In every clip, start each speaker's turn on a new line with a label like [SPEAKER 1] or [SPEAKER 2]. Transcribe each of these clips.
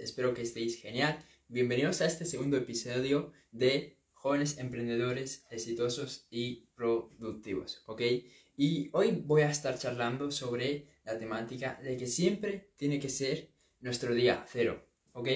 [SPEAKER 1] Espero que estéis genial. Bienvenidos a este segundo episodio de Jóvenes Emprendedores Exitosos y Productivos, ¿ok? Y hoy voy a estar charlando sobre la temática de que siempre tiene que ser nuestro día cero, ¿ok?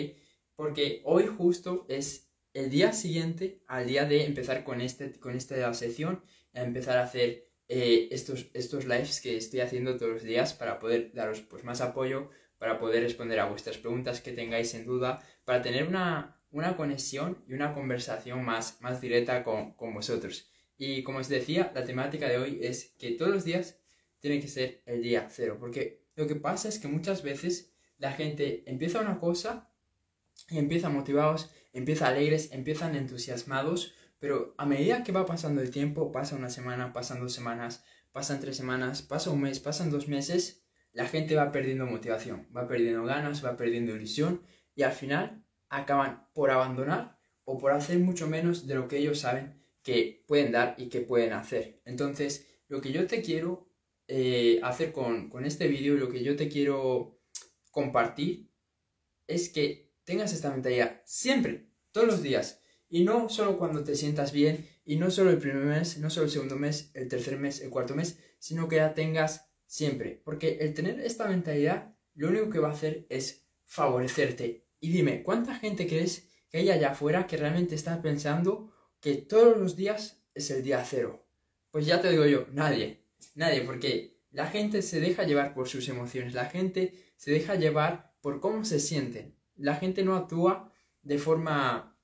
[SPEAKER 1] Porque hoy justo es el día siguiente al día de empezar con, este, con esta sección, a empezar a hacer eh, estos, estos lives que estoy haciendo todos los días para poder daros pues, más apoyo, para poder responder a vuestras preguntas que tengáis en duda, para tener una, una conexión y una conversación más, más directa con, con vosotros. Y como os decía, la temática de hoy es que todos los días tiene que ser el día cero, porque lo que pasa es que muchas veces la gente empieza una cosa y empieza motivados, empieza alegres, empiezan entusiasmados, pero a medida que va pasando el tiempo, pasa una semana, pasan dos semanas, pasan tres semanas, pasa un mes, pasan dos meses, la gente va perdiendo motivación, va perdiendo ganas, va perdiendo ilusión y al final acaban por abandonar o por hacer mucho menos de lo que ellos saben que pueden dar y que pueden hacer. Entonces, lo que yo te quiero eh, hacer con, con este vídeo, lo que yo te quiero compartir, es que tengas esta mentalidad siempre, todos los días. Y no solo cuando te sientas bien, y no solo el primer mes, no solo el segundo mes, el tercer mes, el cuarto mes, sino que la tengas siempre. Porque el tener esta mentalidad lo único que va a hacer es favorecerte. Y dime, ¿cuánta gente crees que hay allá afuera que realmente está pensando que todos los días es el día cero? Pues ya te digo yo, nadie, nadie, porque la gente se deja llevar por sus emociones, la gente se deja llevar por cómo se sienten la gente no actúa de forma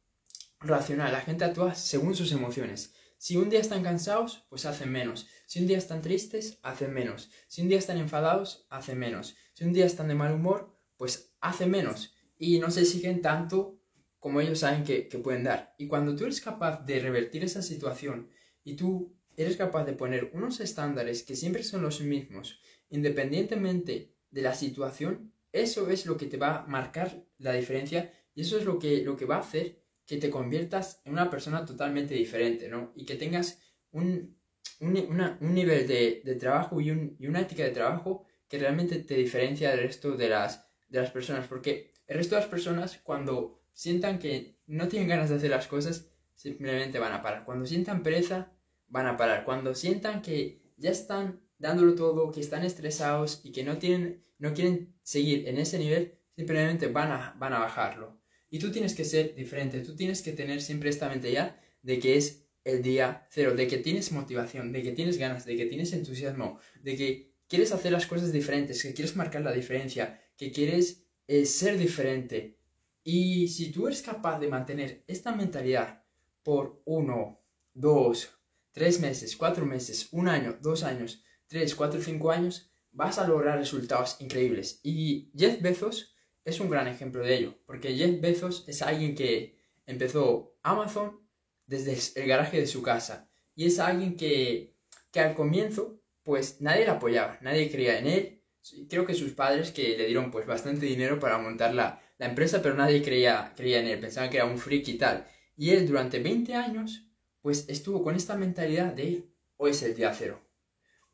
[SPEAKER 1] racional, la gente actúa según sus emociones. Si un día están cansados, pues hacen menos. Si un día están tristes, hacen menos. Si un día están enfadados, hacen menos. Si un día están de mal humor, pues hacen menos. Y no se exigen tanto como ellos saben que, que pueden dar. Y cuando tú eres capaz de revertir esa situación y tú eres capaz de poner unos estándares que siempre son los mismos, independientemente de la situación, eso es lo que te va a marcar la diferencia y eso es lo que, lo que va a hacer que te conviertas en una persona totalmente diferente, ¿no? Y que tengas un, nivel de, trabajo y, una ética de trabajo que realmente te diferencia del resto de las, de las personas. Porque el resto de las personas, cuando sientan que no tienen ganas de hacer las cosas, simplemente van a parar. Cuando sientan pereza, van a parar. Cuando sientan que ya están dándolo todo, que están estresados y que no, tienen, no quieren seguir en ese nivel, simplemente van a, van a bajarlo. Y tú tienes que ser diferente, tú tienes que tener siempre esta mentalidad de que es el día cero, de que tienes motivación, de que tienes ganas, de que tienes entusiasmo, de que quieres hacer las cosas diferentes, que quieres marcar la diferencia, que quieres eh, ser diferente. Y si tú eres capaz de mantener esta mentalidad por uno, dos, tres meses, cuatro meses, un año, dos años, 3, 4, 5 años, vas a lograr resultados increíbles. Y Jeff Bezos es un gran ejemplo de ello, porque Jeff Bezos es alguien que empezó Amazon desde el garaje de su casa. Y es alguien que, que al comienzo, pues nadie le apoyaba, nadie creía en él. Creo que sus padres que le dieron pues bastante dinero para montar la, la empresa, pero nadie creía, creía en él, pensaban que era un freak y tal. Y él durante 20 años, pues estuvo con esta mentalidad de hoy es el día cero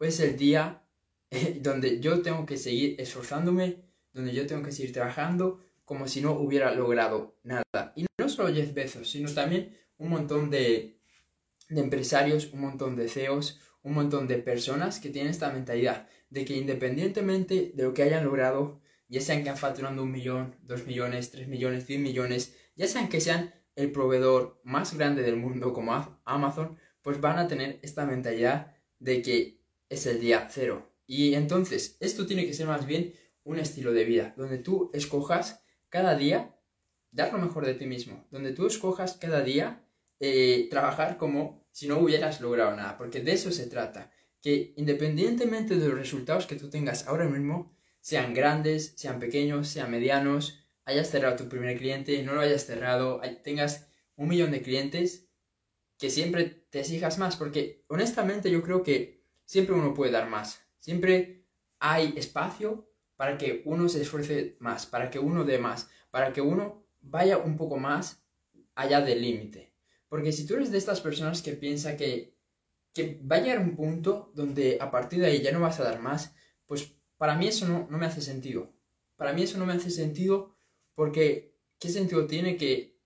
[SPEAKER 1] es el día eh, donde yo tengo que seguir esforzándome, donde yo tengo que seguir trabajando como si no hubiera logrado nada. Y no solo Jeff Bezos, sino también un montón de, de empresarios, un montón de CEOs, un montón de personas que tienen esta mentalidad de que independientemente de lo que hayan logrado, ya sean que han facturando un millón, dos millones, tres millones, diez millones, ya sean que sean el proveedor más grande del mundo como Amazon, pues van a tener esta mentalidad de que es el día cero. Y entonces, esto tiene que ser más bien un estilo de vida, donde tú escojas cada día dar lo mejor de ti mismo, donde tú escojas cada día eh, trabajar como si no hubieras logrado nada, porque de eso se trata, que independientemente de los resultados que tú tengas ahora mismo, sean grandes, sean pequeños, sean medianos, hayas cerrado tu primer cliente, no lo hayas cerrado, tengas un millón de clientes, que siempre te exijas más, porque honestamente yo creo que siempre uno puede dar más. Siempre hay espacio para que uno se esfuerce más, para que uno dé más, para que uno vaya un poco más allá del límite. Porque si tú eres de estas personas que piensa que, que va a llegar un punto donde a partir de ahí ya no vas a dar más, pues para mí eso no, no me hace sentido. Para mí eso no me hace sentido Porque, ¿qué sentido tiene que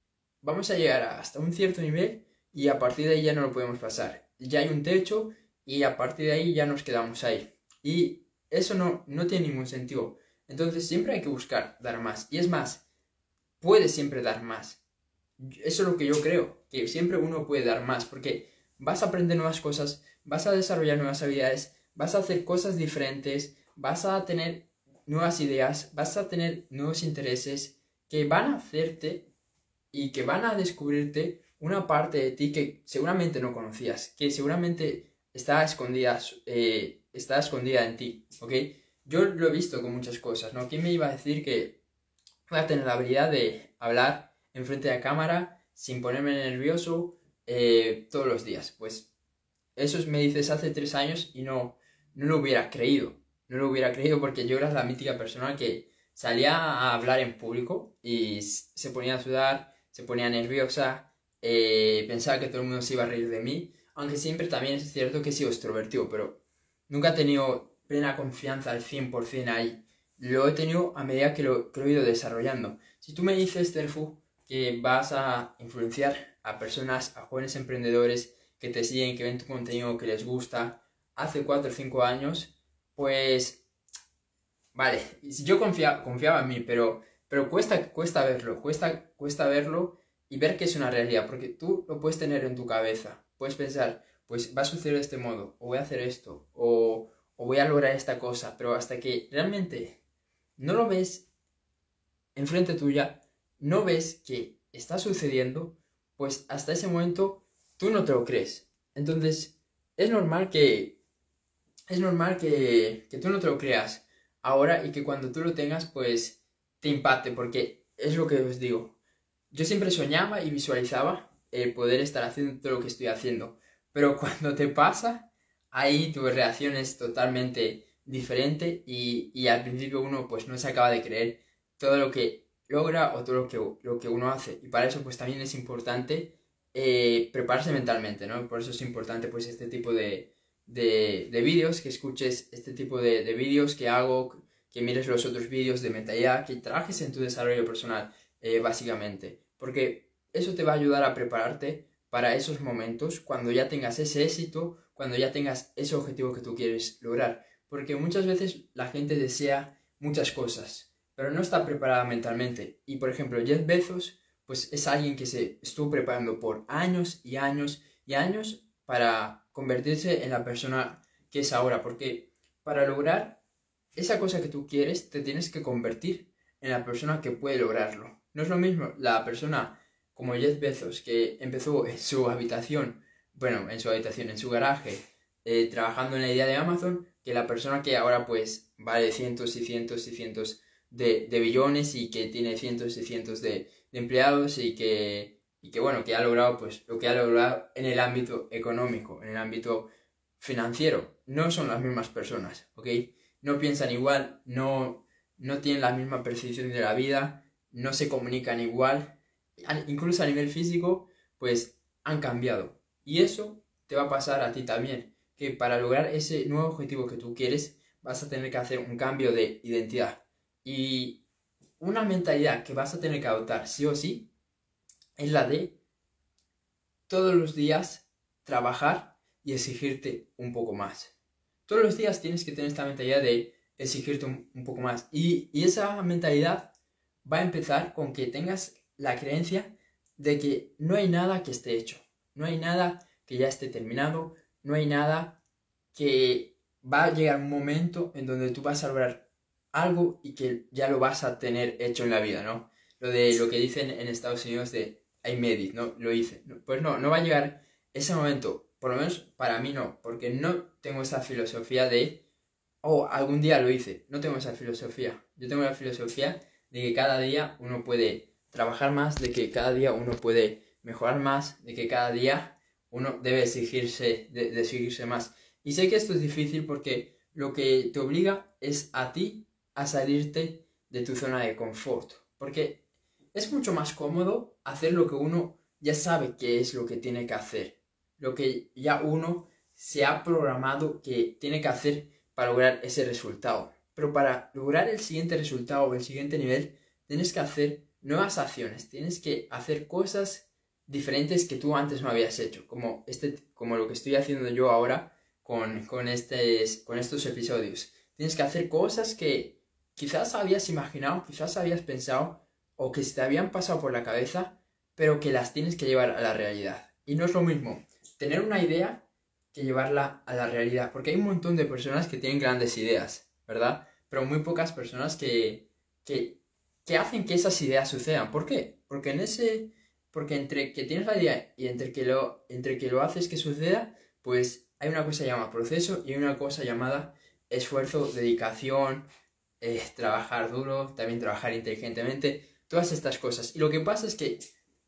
[SPEAKER 1] vamos a llegar hasta un cierto nivel y a partir de ahí ya no lo podemos pasar? Ya hay un techo y a partir de ahí ya nos quedamos ahí. Y eso no, no tiene ningún sentido. Entonces siempre hay que buscar dar más. Y es más, puedes siempre dar más. Eso es lo que yo creo, que siempre uno puede dar más, porque vas a aprender nuevas cosas, vas a desarrollar nuevas habilidades, vas a hacer cosas diferentes, vas a tener nuevas ideas, vas a tener nuevos intereses que van a hacerte y que van a descubrirte una parte de ti que seguramente no conocías, que seguramente está escondida, eh, está escondida en ti, ¿ok? Yo lo he visto con muchas cosas, ¿no? ¿Quién me iba a decir que voy a tener la habilidad de hablar enfrente de la cámara sin ponerme nervioso eh, todos los días? Pues eso me dices hace tres años y no, no lo hubiera creído. No lo hubiera creído porque yo era la mítica persona que salía a hablar en público y se ponía a sudar, se ponía nerviosa, eh, pensaba que todo el mundo se iba a reír de mí, aunque siempre también es cierto que he sido extrovertido, pero nunca he tenido plena confianza al 100% ahí. Lo he tenido a medida que lo, he ido desarrollando. Si tú me dices, Terfu, que vas a influenciar a personas, a jóvenes emprendedores que te siguen, que ven tu contenido, que les gusta, hace 4 o 5 años, pues, vale, yo confiaba, confiaba en mí, pero, pero cuesta, cuesta verlo, cuesta, cuesta verlo y ver que es una realidad, porque tú lo puedes tener en tu cabeza, puedes pensar, pues va a suceder de este modo, o voy a hacer esto, o, voy a lograr esta cosa, pero hasta que realmente no lo ves enfrente tuya, no ves que está sucediendo, pues hasta ese momento tú no te lo crees. Entonces, es normal que es normal que, que tú no te lo creas ahora y que cuando tú lo tengas, pues te impacte, porque es lo que os digo. Yo siempre soñaba y visualizaba el poder estar haciendo todo lo que estoy haciendo, pero cuando te pasa, ahí tu reacción es totalmente diferente y, al principio uno pues no se acaba de creer todo lo que logra o todo lo que, lo que uno hace. Y para eso pues también es importante eh, prepararse mentalmente, ¿no? Por eso es importante pues este tipo de, de, vídeos, que escuches este tipo de, de vídeos que hago, que mires los otros vídeos de mentalidad, que trabajes en tu desarrollo personal, eh, básicamente. Porque eso te va a ayudar a prepararte para esos momentos cuando ya tengas ese éxito cuando ya tengas ese objetivo que tú quieres lograr. Porque muchas veces la gente desea muchas cosas, pero no está preparada mentalmente. Y por ejemplo, Jeff Bezos, pues es alguien que se estuvo preparando por años y años y años para convertirse en la persona que es ahora. Porque para lograr esa cosa que tú quieres, te tienes que convertir en la persona que puede lograrlo. No es lo mismo la persona como Jeff Bezos, que empezó en su habitación bueno, en su habitación, en su garaje, eh, trabajando en la idea de Amazon, que la persona que ahora pues vale cientos y cientos y cientos de, billones y que tiene cientos y cientos de, empleados y que, y que, bueno, que ha logrado pues lo que ha logrado en el ámbito económico, en el ámbito financiero. No son las mismas personas, ¿ok? No piensan igual, no, no tienen la misma percepción de la vida, no se comunican igual, incluso a nivel físico, pues han cambiado. Y eso te va a pasar a ti también, que para lograr ese nuevo objetivo que tú quieres, vas a tener que hacer un cambio de identidad. Y una mentalidad que vas a tener que adoptar sí o sí es la de todos los días trabajar y exigirte un poco más. Todos los días tienes que tener esta mentalidad de exigirte un, poco más. Y, y esa mentalidad va a empezar con que tengas la creencia de que no hay nada que esté hecho. No hay nada que ya esté terminado, no hay nada que va a llegar un momento en donde tú vas a lograr algo y que ya lo vas a tener hecho en la vida, ¿no? Lo de lo que dicen en Estados Unidos de I made it, ¿no? Lo hice. Pues no, no va a llegar ese momento, por lo menos para mí no, porque no tengo esa filosofía de, oh, algún día lo hice. No tengo esa filosofía. Yo tengo la filosofía de que cada día uno puede trabajar más, de que cada día uno puede mejorar más, de que cada día uno debe exigirse, de, exigirse más. Y sé que esto es difícil porque lo que te obliga es a ti a salirte de tu zona de confort. Porque es mucho más cómodo hacer lo que uno ya sabe que es lo que tiene que hacer. Lo que ya uno se ha programado que tiene que hacer para lograr ese resultado. Pero para lograr el siguiente resultado o el siguiente nivel, tienes que hacer nuevas acciones, tienes que hacer cosas diferentes que tú antes no habías hecho, como, este, como lo que estoy haciendo yo ahora con, con, con estos episodios. Tienes que hacer cosas que quizás habías imaginado, quizás habías pensado o que te habían pasado por la cabeza, pero que las tienes que llevar a la realidad. Y no es lo mismo tener una idea que llevarla a la realidad, porque hay un montón de personas que tienen grandes ideas, ¿verdad? Pero muy pocas personas que, que, que hacen que esas ideas sucedan. ¿Por qué? Porque en ese porque entre que tienes la idea y entre que lo, entre que lo haces que suceda, pues hay una cosa llamada proceso y hay una cosa llamada esfuerzo, dedicación, eh, trabajar duro, también trabajar inteligentemente, todas estas cosas. Y lo que pasa es que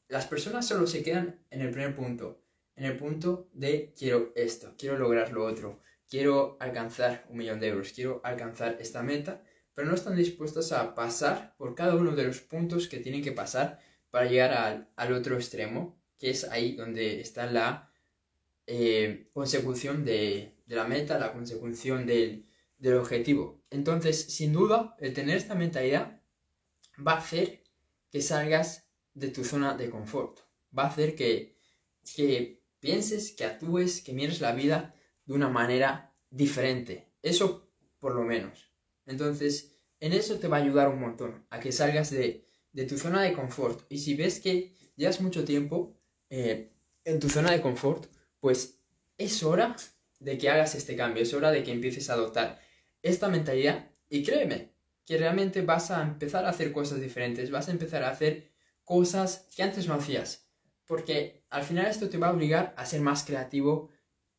[SPEAKER 1] las personas solo se quedan en el primer punto, en el punto de quiero esto, quiero lograr lo otro, quiero alcanzar un millón de euros, quiero alcanzar esta meta, pero no están dispuestos a pasar por cada uno de los puntos que tienen que pasar para llegar al, otro extremo, que es ahí donde está la eh, consecución de, la meta, la consecución del, objetivo. Entonces, sin duda, el tener esta mentalidad va a hacer que salgas de tu zona de confort. Va a hacer que, que pienses, que actúes, que mires la vida de una manera diferente. Eso por lo menos. Entonces, en eso te va a ayudar un montón, a que salgas de, de tu zona de confort. Y si ves que llevas mucho tiempo eh, en tu zona de confort, pues es hora de que hagas este cambio, es hora de que empieces a adoptar esta mentalidad y créeme que realmente vas a empezar a hacer cosas diferentes, vas a empezar a hacer cosas que antes no hacías, porque al final esto te va a obligar a ser más creativo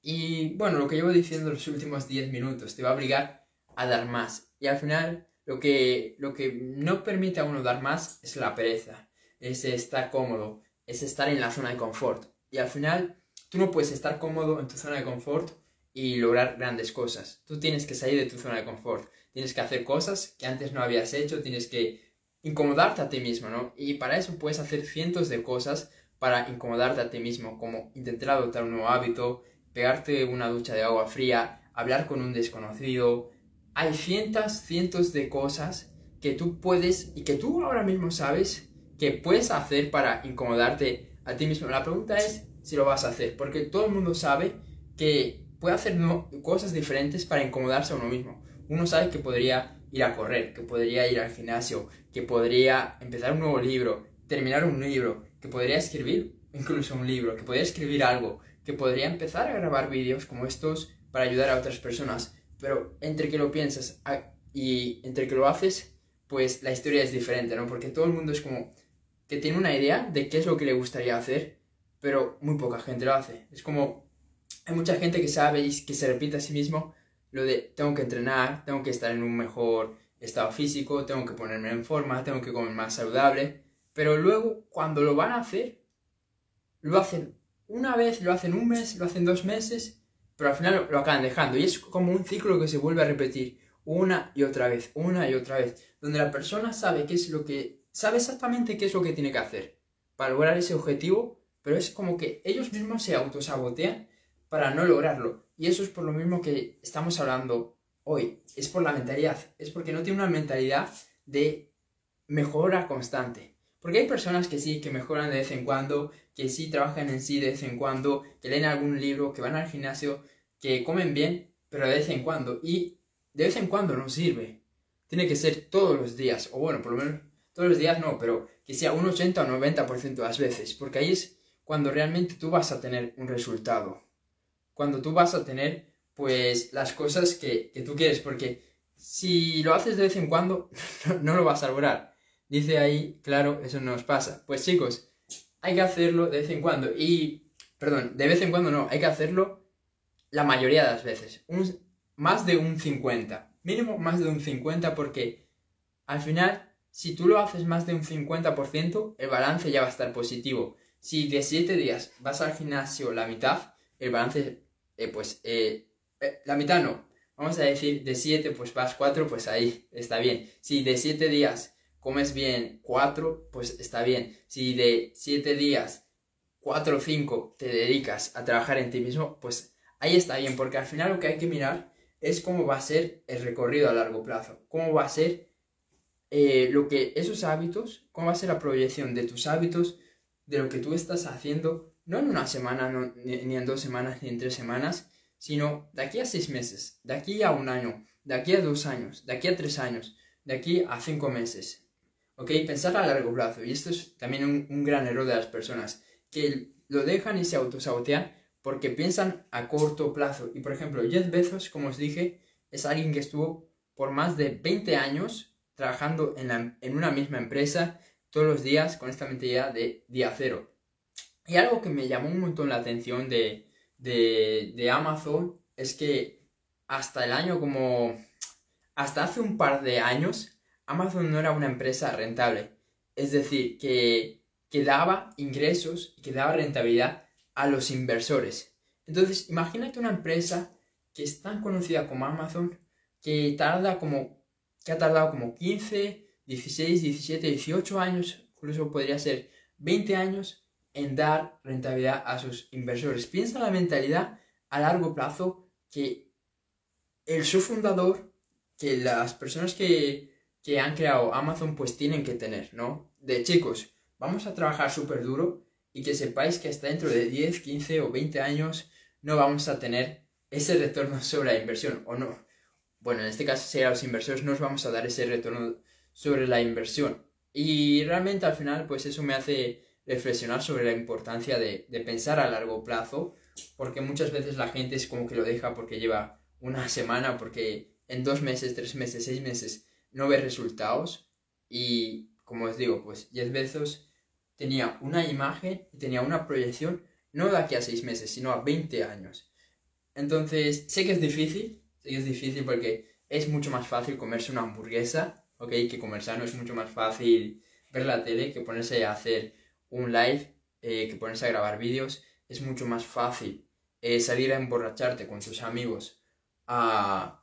[SPEAKER 1] y bueno, lo que llevo diciendo los últimos 10 minutos, te va a obligar a dar más y al final lo que, lo que no permite a uno dar más es la pereza, es estar cómodo, es estar en la zona de confort. Y al final, tú no puedes estar cómodo en tu zona de confort y lograr grandes cosas. Tú tienes que salir de tu zona de confort, tienes que hacer cosas que antes no habías hecho, tienes que incomodarte a ti mismo, ¿no? Y para eso puedes hacer cientos de cosas para incomodarte a ti mismo, como intentar adoptar un nuevo hábito, pegarte una ducha de agua fría, hablar con un desconocido, hay cientos, cientos de cosas que tú puedes y que tú ahora mismo sabes que puedes hacer para incomodarte a ti mismo. La pregunta es si lo vas a hacer, porque todo el mundo sabe que puede hacer cosas diferentes para incomodarse a uno mismo. Uno sabe que podría ir a correr, que podría ir al gimnasio, que podría empezar un nuevo libro, terminar un libro, que podría escribir incluso un libro, que podría escribir algo, que podría empezar a grabar vídeos como estos para ayudar a otras personas pero entre que lo piensas y entre que lo haces, pues la historia es diferente, ¿no? Porque todo el mundo es como que tiene una idea de qué es lo que le gustaría hacer, pero muy poca gente lo hace. Es como, hay mucha gente que sabe y que se repite a sí mismo lo de tengo que entrenar, tengo que estar en un mejor estado físico, tengo que ponerme en forma, tengo que comer más saludable, pero luego cuando lo van a hacer, lo hacen una vez, lo hacen un mes, lo hacen dos meses pero al final lo, acaban dejando. Y es como un ciclo que se vuelve a repetir una y otra vez, una y otra vez, donde la persona sabe qué es lo que, sabe exactamente qué es lo que tiene que hacer para lograr ese objetivo, pero es como que ellos mismos se autosabotean para no lograrlo. Y eso es por lo mismo que estamos hablando hoy, es por la mentalidad, es porque no tiene una mentalidad de mejora constante. Porque hay personas que sí, que mejoran de vez en cuando, que sí trabajan en sí de vez en cuando, que leen algún libro, que van al gimnasio, que comen bien, pero de vez en cuando. Y de vez en cuando no sirve. Tiene que ser todos los días, o bueno, por lo menos todos los días no, pero que sea un 80 o 90% de las veces, porque ahí es cuando realmente tú vas a tener un resultado. Cuando tú vas a tener, pues, las cosas que, que tú quieres, porque si lo haces de vez en cuando, no lo vas a lograr. Dice ahí, claro, eso nos pasa. Pues chicos, hay que hacerlo de vez en cuando. Y, perdón, de vez en cuando no, hay que hacerlo la mayoría de las veces. Un, más de un 50. Mínimo más de un 50 porque al final, si tú lo haces más de un 50%, el balance ya va a estar positivo. Si de 7 días vas al gimnasio la mitad, el balance, eh, pues, eh, eh, la mitad no. Vamos a decir, de 7 pues vas 4, pues ahí está bien. Si de 7 días comes bien cuatro, pues está bien. Si de siete días, cuatro o cinco te dedicas a trabajar en ti mismo, pues ahí está bien, porque al final lo que hay que mirar es cómo va a ser el recorrido a largo plazo, cómo va a ser eh, lo que esos hábitos, cómo va a ser la proyección de tus hábitos, de lo que tú estás haciendo, no en una semana, ni, en dos semanas, ni en tres semanas, sino de aquí a seis meses, de aquí a un año, de aquí a dos años, de aquí a tres años, de aquí a cinco meses. ¿Ok? Pensar a largo plazo. Y esto es también un, un gran error de las personas, que lo dejan y se autosabotean porque piensan a corto plazo. Y por ejemplo, Jeff Bezos, como os dije, es alguien que estuvo por más de 20 años trabajando en, una misma empresa todos los días con esta mentalidad de día cero. Y algo que me llamó un montón la atención de, de, Amazon es que hasta el año como... Hasta hace un par de años, Amazon no era una empresa rentable. Es decir, que, daba ingresos y que daba rentabilidad a los inversores. Entonces, imagínate una empresa que es tan conocida como Amazon, que tarda como, que ha tardado como 15, 16, 17, 18 años, incluso podría ser 20 años en dar rentabilidad a sus inversores. Piensa la mentalidad a largo plazo que el su fundador, que las personas que, que han creado Amazon pues tienen que tener, ¿no? De chicos, vamos a trabajar súper duro y que sepáis que hasta dentro de 10, 15 o 20 años no vamos a tener ese retorno sobre la inversión o no. Bueno, en este caso, si a los inversores nos vamos a dar ese retorno sobre la inversión. Y realmente al final, pues eso me hace reflexionar sobre la importancia de, de pensar a largo plazo, porque muchas veces la gente es como que lo deja porque lleva una semana, porque en dos meses, tres meses, seis meses no ve resultados. Y como os digo, pues 10 veces tenía una imagen y tenía una proyección no de aquí a seis meses, sino a 20 años. Entonces, sé que es difícil, sé que es difícil porque es mucho más fácil comerse una hamburguesa, ¿ok? Que comer sano es mucho más fácil ver la tele que ponerse a hacer un live, eh, que ponerse a grabar vídeos. Es mucho más fácil eh, salir a emborracharte con tus amigos, a,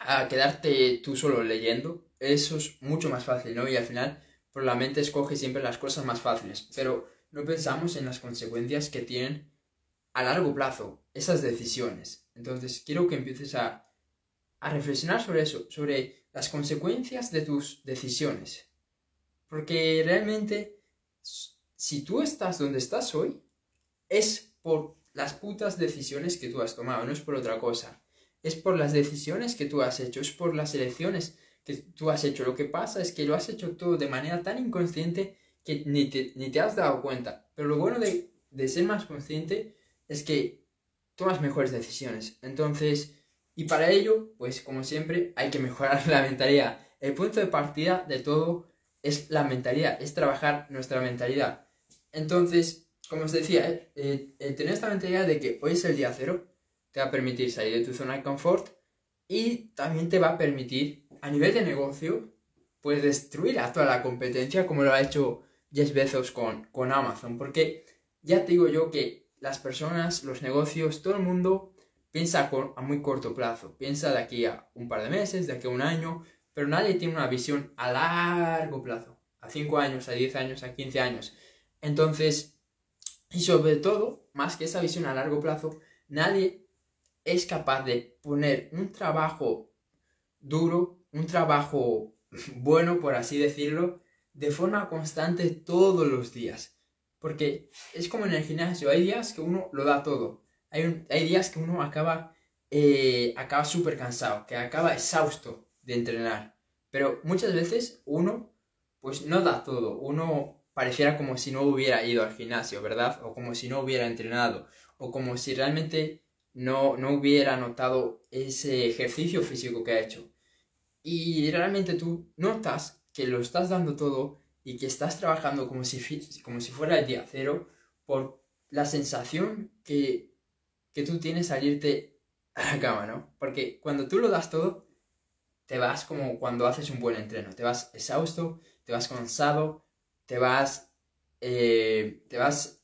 [SPEAKER 1] a quedarte tú solo leyendo. Eso es mucho más fácil, ¿no? Y al final pero la mente escoge siempre las cosas más fáciles, pero no pensamos en las consecuencias que tienen a largo plazo esas decisiones. Entonces, quiero que empieces a, a reflexionar sobre eso, sobre las consecuencias de tus decisiones. Porque realmente, si tú estás donde estás hoy, es por las putas decisiones que tú has tomado, no es por otra cosa. Es por las decisiones que tú has hecho, es por las elecciones que tú has hecho. Lo que pasa es que lo has hecho todo de manera tan inconsciente que ni te, ni te has dado cuenta. Pero lo bueno de, de ser más consciente es que tomas mejores decisiones. Entonces, y para ello, pues como siempre, hay que mejorar la mentalidad. El punto de partida de todo es la mentalidad, es trabajar nuestra mentalidad. Entonces, como os decía, eh, eh, tener esta mentalidad de que hoy es el día cero, te va a permitir salir de tu zona de confort y también te va a permitir a nivel de negocio, puedes destruir a toda la competencia como lo ha hecho Jeff Bezos con, con Amazon. Porque ya te digo yo que las personas, los negocios, todo el mundo piensa a muy corto plazo. Piensa de aquí a un par de meses, de aquí a un año, pero nadie tiene una visión a largo plazo. A 5 años, a 10 años, a 15 años. Entonces, y sobre todo, más que esa visión a largo plazo, nadie es capaz de poner un trabajo duro un trabajo bueno, por así decirlo, de forma constante todos los días. Porque es como en el gimnasio, hay días que uno lo da todo. Hay, hay días que uno acaba, eh, acaba súper cansado, que acaba exhausto de entrenar. Pero muchas veces uno, pues no da todo. Uno pareciera como si no hubiera ido al gimnasio, ¿verdad? O como si no hubiera entrenado. O como si realmente no, no hubiera notado ese ejercicio físico que ha hecho y realmente tú notas que lo estás dando todo y que estás trabajando como si, como si fuera el día cero por la sensación que, que tú tienes al irte a la cama, ¿no? Porque cuando tú lo das todo, te vas como cuando haces un buen entreno, te vas exhausto, te vas cansado, te vas, eh, te vas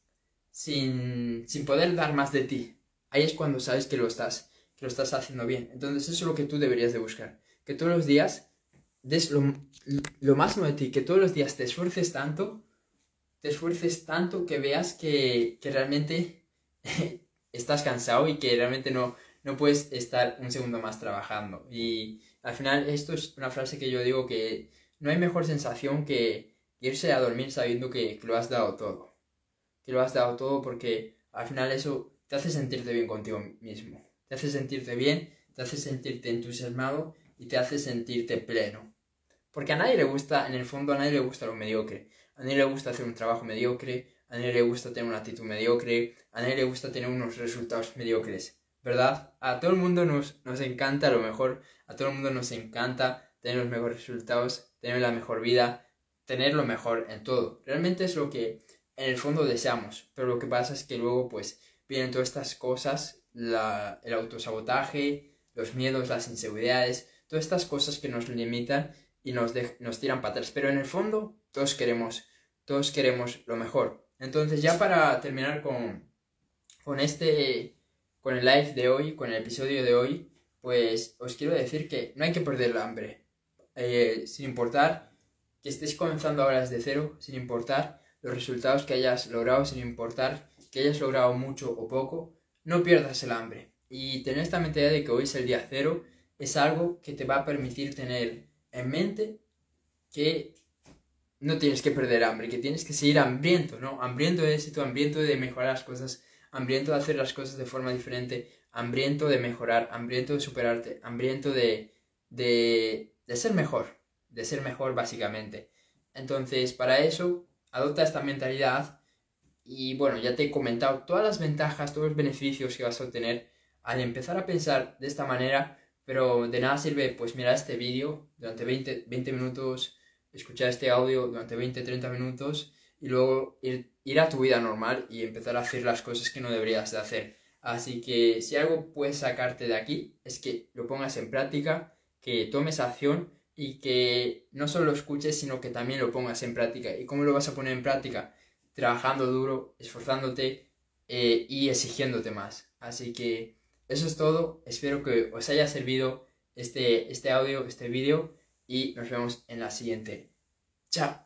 [SPEAKER 1] sin, sin poder dar más de ti. Ahí es cuando sabes que lo estás, que lo estás haciendo bien. Entonces eso es lo que tú deberías de buscar que todos los días des lo, máximo de ti, que todos los días te esfuerces tanto, te esfuerces tanto que veas que, realmente estás cansado y que realmente no, no puedes estar un segundo más trabajando. Y al final esto es una frase que yo digo que no hay mejor sensación que irse a dormir sabiendo que, lo has dado todo. Que lo has dado todo porque al final eso te hace sentirte bien contigo mismo. Te hace sentirte bien, te hace sentirte entusiasmado y te hace sentirte pleno. Porque a nadie le gusta, en el fondo a nadie le gusta lo mediocre. A nadie le gusta hacer un trabajo mediocre, a nadie le gusta tener una actitud mediocre, a nadie le gusta tener unos resultados mediocres. ¿Verdad? A todo el mundo nos, nos encanta lo mejor, a todo el mundo nos encanta tener los mejores resultados, tener la mejor vida, tener lo mejor en todo. Realmente es lo que en el fondo deseamos, pero lo que pasa es que luego pues vienen todas estas cosas, la, el autosabotaje, los miedos, las inseguridades, todas estas cosas que nos limitan y nos, nos tiran patas. Pero en el fondo todos queremos, todos queremos lo mejor. Entonces ya para terminar con, con este, con el live de hoy, con el episodio de hoy, pues os quiero decir que no hay que perder el hambre. Eh, sin importar que estés comenzando ahora desde cero, sin importar los resultados que hayas logrado, sin importar que hayas logrado mucho o poco, no pierdas el hambre. Y tener esta mentalidad de que hoy es el día cero es algo que te va a permitir tener en mente que no tienes que perder hambre, que tienes que seguir hambriento, ¿no? Hambriento de éxito, hambriento de mejorar las cosas, hambriento de hacer las cosas de forma diferente, hambriento de mejorar, hambriento de superarte, hambriento de, de, de ser mejor, de ser mejor básicamente. Entonces, para eso, adopta esta mentalidad y bueno, ya te he comentado todas las ventajas, todos los beneficios que vas a obtener al empezar a pensar de esta manera, pero de nada sirve pues mirar este vídeo durante 20, 20 minutos, escuchar este audio durante 20-30 minutos y luego ir, ir, a tu vida normal y empezar a hacer las cosas que no deberías de hacer. Así que si algo puedes sacarte de aquí es que lo pongas en práctica, que tomes acción y que no solo lo escuches, sino que también lo pongas en práctica. ¿Y cómo lo vas a poner en práctica? Trabajando duro, esforzándote eh, y exigiéndote más. Así que eso es todo. Espero que os haya servido este, este audio, este vídeo y nos vemos en la siguiente. Chao.